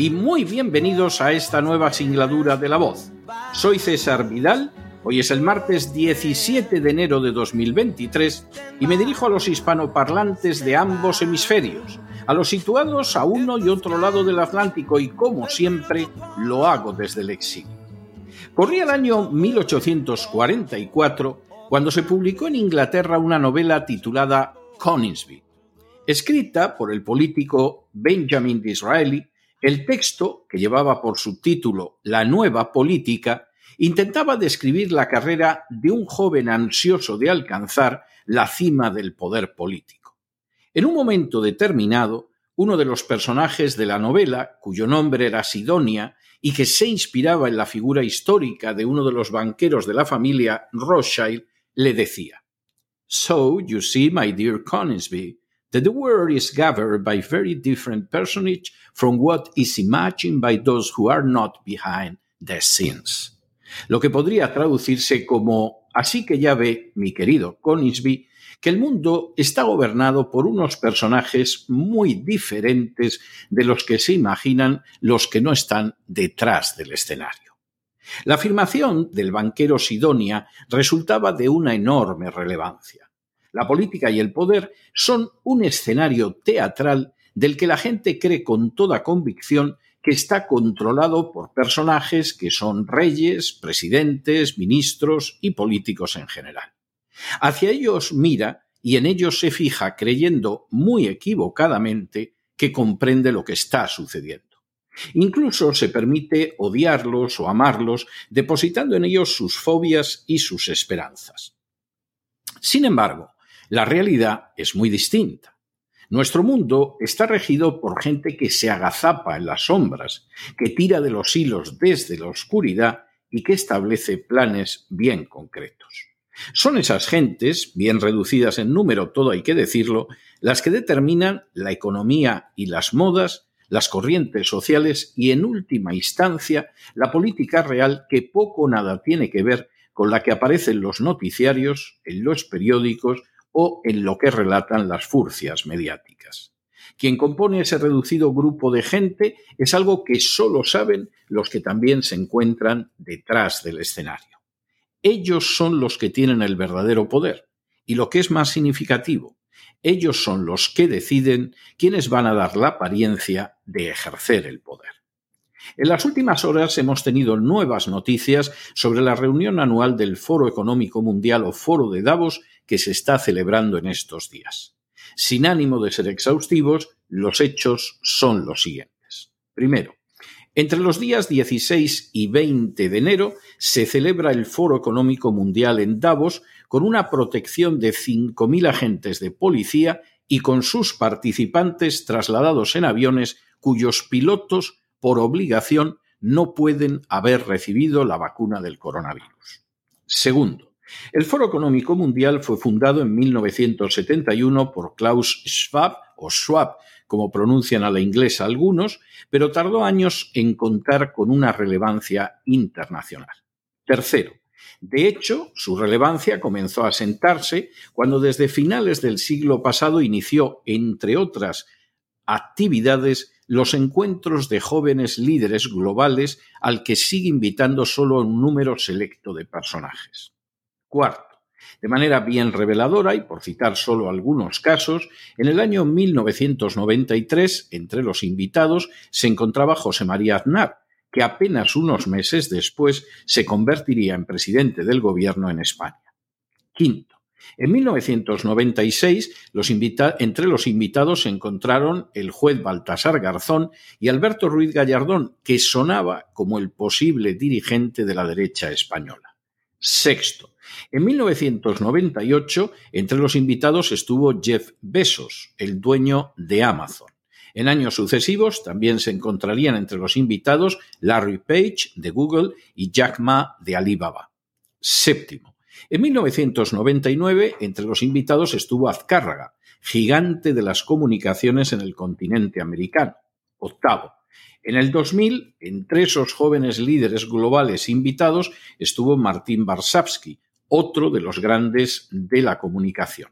y muy bienvenidos a esta nueva singladura de La Voz. Soy César Vidal, hoy es el martes 17 de enero de 2023 y me dirijo a los hispanoparlantes de ambos hemisferios, a los situados a uno y otro lado del Atlántico y como siempre lo hago desde el exilio. Corría el año 1844 cuando se publicó en Inglaterra una novela titulada Coningsby. Escrita por el político Benjamin Disraeli, el texto, que llevaba por subtítulo La nueva política, intentaba describir la carrera de un joven ansioso de alcanzar la cima del poder político. En un momento determinado, uno de los personajes de la novela, cuyo nombre era Sidonia y que se inspiraba en la figura histórica de uno de los banqueros de la familia Rothschild, le decía So you see, my dear Coningsby, that the world is governed by very different personage from what is imagined by those who are not behind the scenes. Lo que podría traducirse como Así que ya ve, mi querido Coningsby, que el mundo está gobernado por unos personajes muy diferentes de los que se imaginan los que no están detrás del escenario. La afirmación del banquero Sidonia resultaba de una enorme relevancia. La política y el poder son un escenario teatral del que la gente cree con toda convicción que está controlado por personajes que son reyes, presidentes, ministros y políticos en general. Hacia ellos mira y en ellos se fija creyendo muy equivocadamente que comprende lo que está sucediendo. Incluso se permite odiarlos o amarlos, depositando en ellos sus fobias y sus esperanzas. Sin embargo, la realidad es muy distinta. Nuestro mundo está regido por gente que se agazapa en las sombras, que tira de los hilos desde la oscuridad y que establece planes bien concretos. Son esas gentes, bien reducidas en número, todo hay que decirlo, las que determinan la economía y las modas, las corrientes sociales y, en última instancia, la política real que poco o nada tiene que ver con la que aparece en los noticiarios, en los periódicos o en lo que relatan las furcias mediáticas. Quien compone ese reducido grupo de gente es algo que solo saben los que también se encuentran detrás del escenario. Ellos son los que tienen el verdadero poder. Y lo que es más significativo, ellos son los que deciden quiénes van a dar la apariencia de ejercer el poder. En las últimas horas hemos tenido nuevas noticias sobre la reunión anual del Foro Económico Mundial o Foro de Davos que se está celebrando en estos días. Sin ánimo de ser exhaustivos, los hechos son los siguientes. Primero, entre los días 16 y 20 de enero se celebra el Foro Económico Mundial en Davos con una protección de 5.000 agentes de policía y con sus participantes trasladados en aviones cuyos pilotos, por obligación, no pueden haber recibido la vacuna del coronavirus. Segundo, el Foro Económico Mundial fue fundado en 1971 por Klaus Schwab, o Schwab, como pronuncian a la inglesa algunos, pero tardó años en contar con una relevancia internacional. Tercero, de hecho, su relevancia comenzó a sentarse cuando desde finales del siglo pasado inició, entre otras actividades, los encuentros de jóvenes líderes globales al que sigue invitando solo un número selecto de personajes. Cuarto, De manera bien reveladora, y por citar solo algunos casos, en el año 1993, entre los invitados, se encontraba José María Aznar, que apenas unos meses después se convertiría en presidente del gobierno en España. Quinto, en 1996, entre los invitados se encontraron el juez Baltasar Garzón y Alberto Ruiz Gallardón, que sonaba como el posible dirigente de la derecha española. Sexto, en 1998, entre los invitados estuvo Jeff Bezos, el dueño de Amazon. En años sucesivos también se encontrarían entre los invitados Larry Page de Google y Jack Ma de Alibaba. Séptimo. En 1999, entre los invitados estuvo Azcárraga, gigante de las comunicaciones en el continente americano. Octavo. En el 2000, entre esos jóvenes líderes globales invitados, estuvo Martín Barsavsky, otro de los grandes de la comunicación.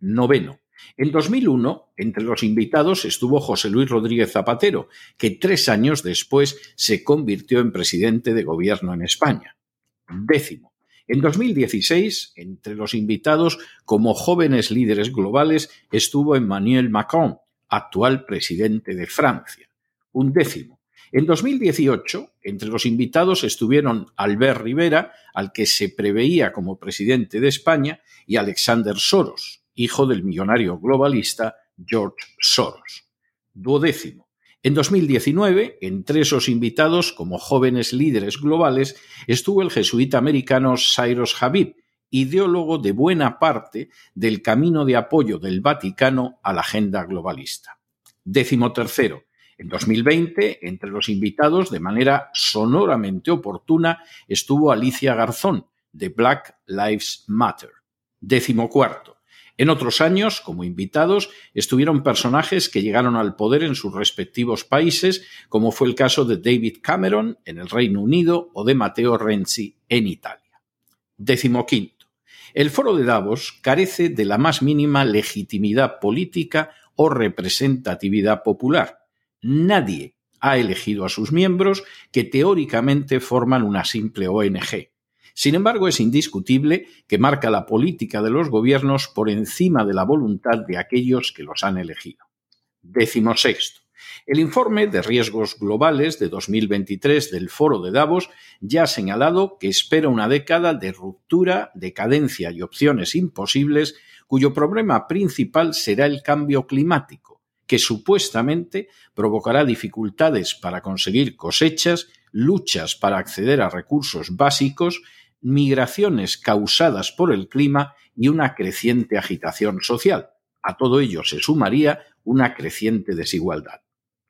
Noveno. En 2001, entre los invitados estuvo José Luis Rodríguez Zapatero, que tres años después se convirtió en presidente de gobierno en España. Décimo. En 2016, entre los invitados como jóvenes líderes globales estuvo Emmanuel Macron, actual presidente de Francia. Un décimo. En 2018, entre los invitados estuvieron Albert Rivera, al que se preveía como presidente de España, y Alexander Soros, hijo del millonario globalista George Soros. Duodécimo. En 2019, entre esos invitados como jóvenes líderes globales, estuvo el jesuita americano Cyrus Habib, ideólogo de buena parte del camino de apoyo del Vaticano a la agenda globalista. Décimo tercero. En 2020, entre los invitados, de manera sonoramente oportuna, estuvo Alicia Garzón, de Black Lives Matter. Décimo cuarto. En otros años, como invitados, estuvieron personajes que llegaron al poder en sus respectivos países, como fue el caso de David Cameron en el Reino Unido o de Matteo Renzi en Italia. Décimo quinto. El foro de Davos carece de la más mínima legitimidad política o representatividad popular. Nadie ha elegido a sus miembros que teóricamente forman una simple ONG. Sin embargo, es indiscutible que marca la política de los gobiernos por encima de la voluntad de aquellos que los han elegido. Décimo sexto. El informe de riesgos globales de 2023 del Foro de Davos ya ha señalado que espera una década de ruptura, decadencia y opciones imposibles, cuyo problema principal será el cambio climático, que supuestamente provocará dificultades para conseguir cosechas, luchas para acceder a recursos básicos migraciones causadas por el clima y una creciente agitación social. A todo ello se sumaría una creciente desigualdad.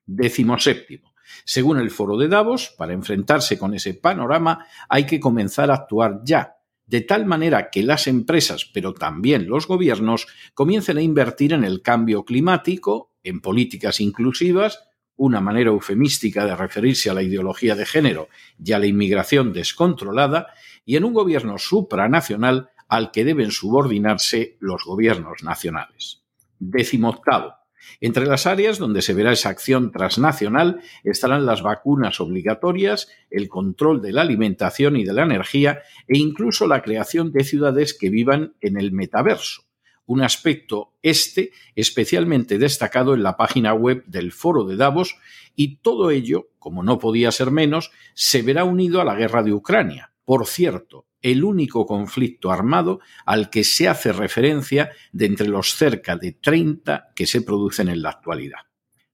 Décimo séptimo. Según el foro de Davos, para enfrentarse con ese panorama hay que comenzar a actuar ya, de tal manera que las empresas, pero también los gobiernos, comiencen a invertir en el cambio climático, en políticas inclusivas, una manera eufemística de referirse a la ideología de género y a la inmigración descontrolada, y en un gobierno supranacional al que deben subordinarse los gobiernos nacionales. Décimo octavo. Entre las áreas donde se verá esa acción transnacional estarán las vacunas obligatorias, el control de la alimentación y de la energía e incluso la creación de ciudades que vivan en el metaverso, un aspecto este especialmente destacado en la página web del Foro de Davos y todo ello, como no podía ser menos, se verá unido a la guerra de Ucrania, por cierto, el único conflicto armado al que se hace referencia de entre los cerca de 30 que se producen en la actualidad.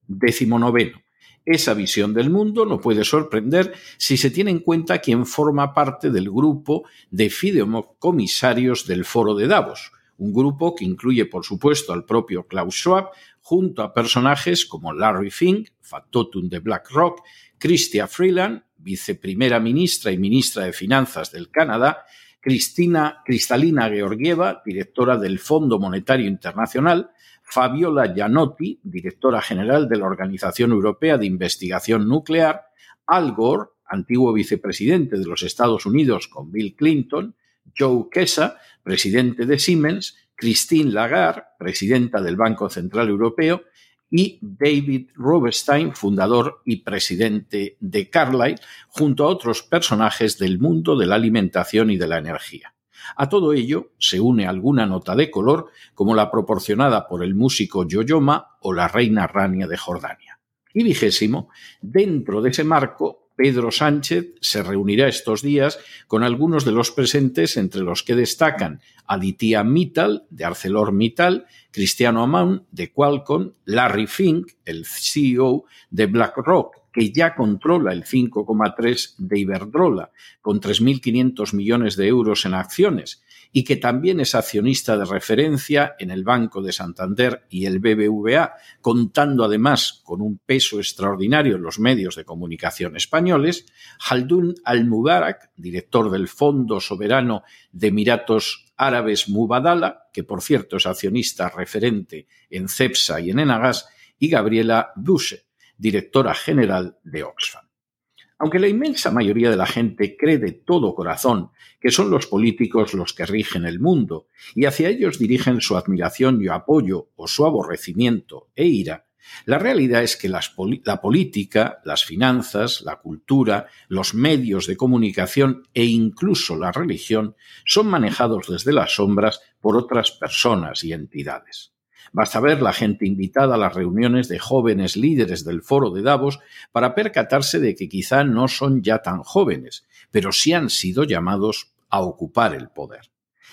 Décimo noveno. Esa visión del mundo no puede sorprender si se tiene en cuenta quién forma parte del grupo de fideicomisarios del Foro de Davos, un grupo que incluye, por supuesto, al propio Klaus Schwab, junto a personajes como Larry Fink, factotum de BlackRock, Chrystia Freeland, viceprimera ministra y ministra de Finanzas del Canadá, Cristina Cristalina Georgieva, directora del Fondo Monetario Internacional, Fabiola Gianotti, directora general de la Organización Europea de Investigación Nuclear, Al Gore, antiguo vicepresidente de los Estados Unidos con Bill Clinton, Joe Kesa, presidente de Siemens, Christine Lagarde, presidenta del Banco Central Europeo, y David Rubenstein, fundador y presidente de Carlyle, junto a otros personajes del mundo de la alimentación y de la energía. A todo ello se une alguna nota de color, como la proporcionada por el músico Yoyoma o la reina Rania de Jordania. Y vigésimo, dentro de ese marco, Pedro Sánchez se reunirá estos días con algunos de los presentes, entre los que destacan Aditya Mittal, de ArcelorMittal, Cristiano Amon, de Qualcomm, Larry Fink, el CEO de BlackRock, que ya controla el 5,3 de Iberdrola, con 3.500 millones de euros en acciones, y que también es accionista de referencia en el Banco de Santander y el BBVA, contando además con un peso extraordinario en los medios de comunicación españoles, Haldun al-Mubarak, director del Fondo Soberano de Emiratos Árabes Mubadala, que por cierto es accionista referente en CEPSA y en Enagas, y Gabriela Busche, directora general de Oxfam. Aunque la inmensa mayoría de la gente cree de todo corazón que son los políticos los que rigen el mundo y hacia ellos dirigen su admiración y apoyo o su aborrecimiento e ira, la realidad es que la política, las finanzas, la cultura, los medios de comunicación e incluso la religión son manejados desde las sombras por otras personas y entidades. Basta ver la gente invitada a las reuniones de jóvenes líderes del foro de Davos para percatarse de que quizá no son ya tan jóvenes, pero sí han sido llamados a ocupar el poder.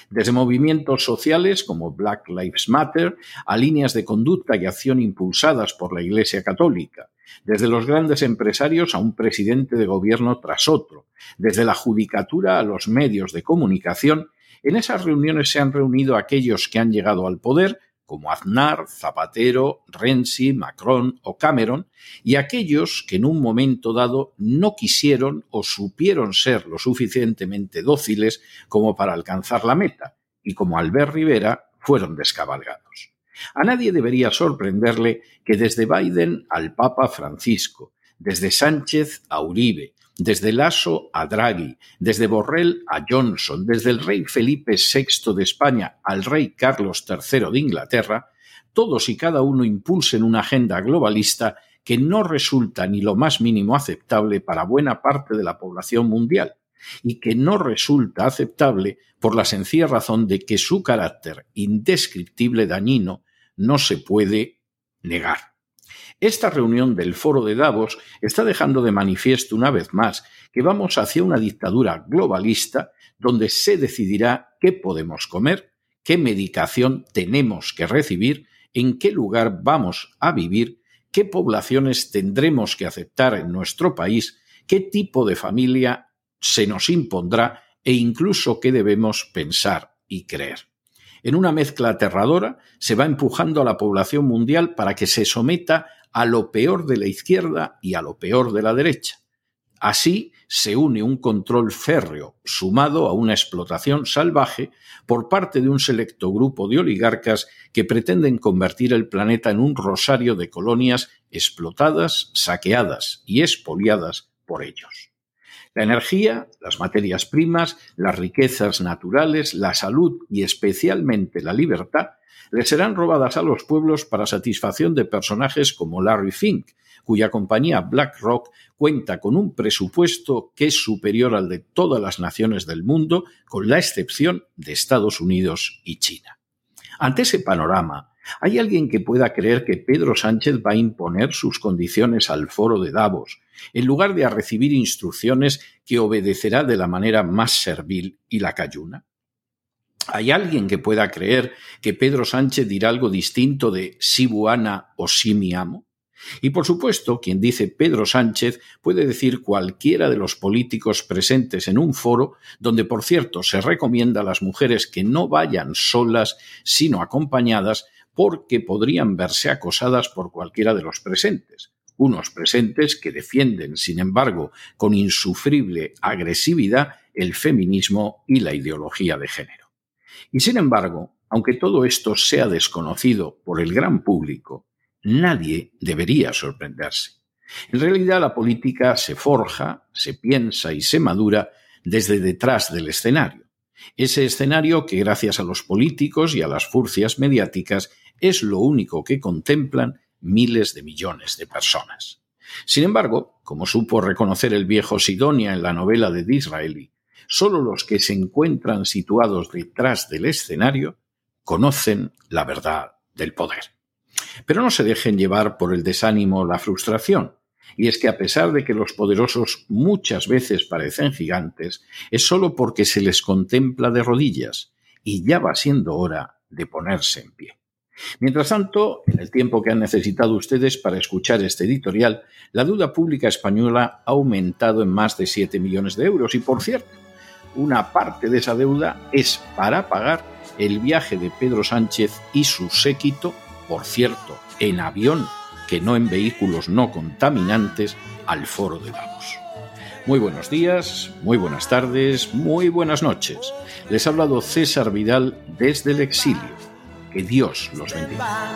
Desde movimientos sociales como Black Lives Matter a líneas de conducta y acción impulsadas por la Iglesia Católica, desde los grandes empresarios a un presidente de gobierno tras otro, desde la judicatura a los medios de comunicación, en esas reuniones se han reunido aquellos que han llegado al poder como Aznar, Zapatero, Renzi, Macron o Cameron, y aquellos que en un momento dado no quisieron o supieron ser lo suficientemente dóciles como para alcanzar la meta, y como Albert Rivera fueron descabalgados. A nadie debería sorprenderle que desde Biden al Papa Francisco, desde Sánchez a Uribe, desde Lasso a Draghi, desde Borrell a Johnson, desde el rey Felipe VI de España al rey Carlos III de Inglaterra, todos y cada uno impulsen una agenda globalista que no resulta ni lo más mínimo aceptable para buena parte de la población mundial y que no resulta aceptable por la sencilla razón de que su carácter indescriptible dañino no se puede negar. Esta reunión del Foro de Davos está dejando de manifiesto una vez más que vamos hacia una dictadura globalista donde se decidirá qué podemos comer, qué medicación tenemos que recibir, en qué lugar vamos a vivir, qué poblaciones tendremos que aceptar en nuestro país, qué tipo de familia se nos impondrá e incluso qué debemos pensar y creer. En una mezcla aterradora se va empujando a la población mundial para que se someta a lo peor de la izquierda y a lo peor de la derecha. Así se une un control férreo sumado a una explotación salvaje por parte de un selecto grupo de oligarcas que pretenden convertir el planeta en un rosario de colonias explotadas, saqueadas y expoliadas por ellos. La energía, las materias primas, las riquezas naturales, la salud y especialmente la libertad le serán robadas a los pueblos para satisfacción de personajes como Larry Fink, cuya compañía BlackRock cuenta con un presupuesto que es superior al de todas las naciones del mundo, con la excepción de Estados Unidos y China. Ante ese panorama, ¿hay alguien que pueda creer que Pedro Sánchez va a imponer sus condiciones al foro de Davos, en lugar de a recibir instrucciones que obedecerá de la manera más servil y lacayuna? ¿Hay alguien que pueda creer que Pedro Sánchez dirá algo distinto de si buana o si mi amo? Y por supuesto, quien dice Pedro Sánchez puede decir cualquiera de los políticos presentes en un foro, donde por cierto se recomienda a las mujeres que no vayan solas, sino acompañadas, porque podrían verse acosadas por cualquiera de los presentes. Unos presentes que defienden, sin embargo, con insufrible agresividad el feminismo y la ideología de género. Y sin embargo, aunque todo esto sea desconocido por el gran público, nadie debería sorprenderse. En realidad la política se forja, se piensa y se madura desde detrás del escenario. Ese escenario que gracias a los políticos y a las furcias mediáticas es lo único que contemplan miles de millones de personas. Sin embargo, como supo reconocer el viejo Sidonia en la novela de Disraeli, Solo los que se encuentran situados detrás del escenario conocen la verdad del poder. Pero no se dejen llevar por el desánimo o la frustración. Y es que a pesar de que los poderosos muchas veces parecen gigantes, es solo porque se les contempla de rodillas, y ya va siendo hora de ponerse en pie. Mientras tanto, en el tiempo que han necesitado ustedes para escuchar este editorial, la deuda pública española ha aumentado en más de 7 millones de euros y, por cierto, una parte de esa deuda es para pagar el viaje de Pedro Sánchez y su séquito, por cierto, en avión, que no en vehículos no contaminantes, al foro de Davos. Muy buenos días, muy buenas tardes, muy buenas noches. Les ha hablado César Vidal desde el exilio. Que Dios los bendiga.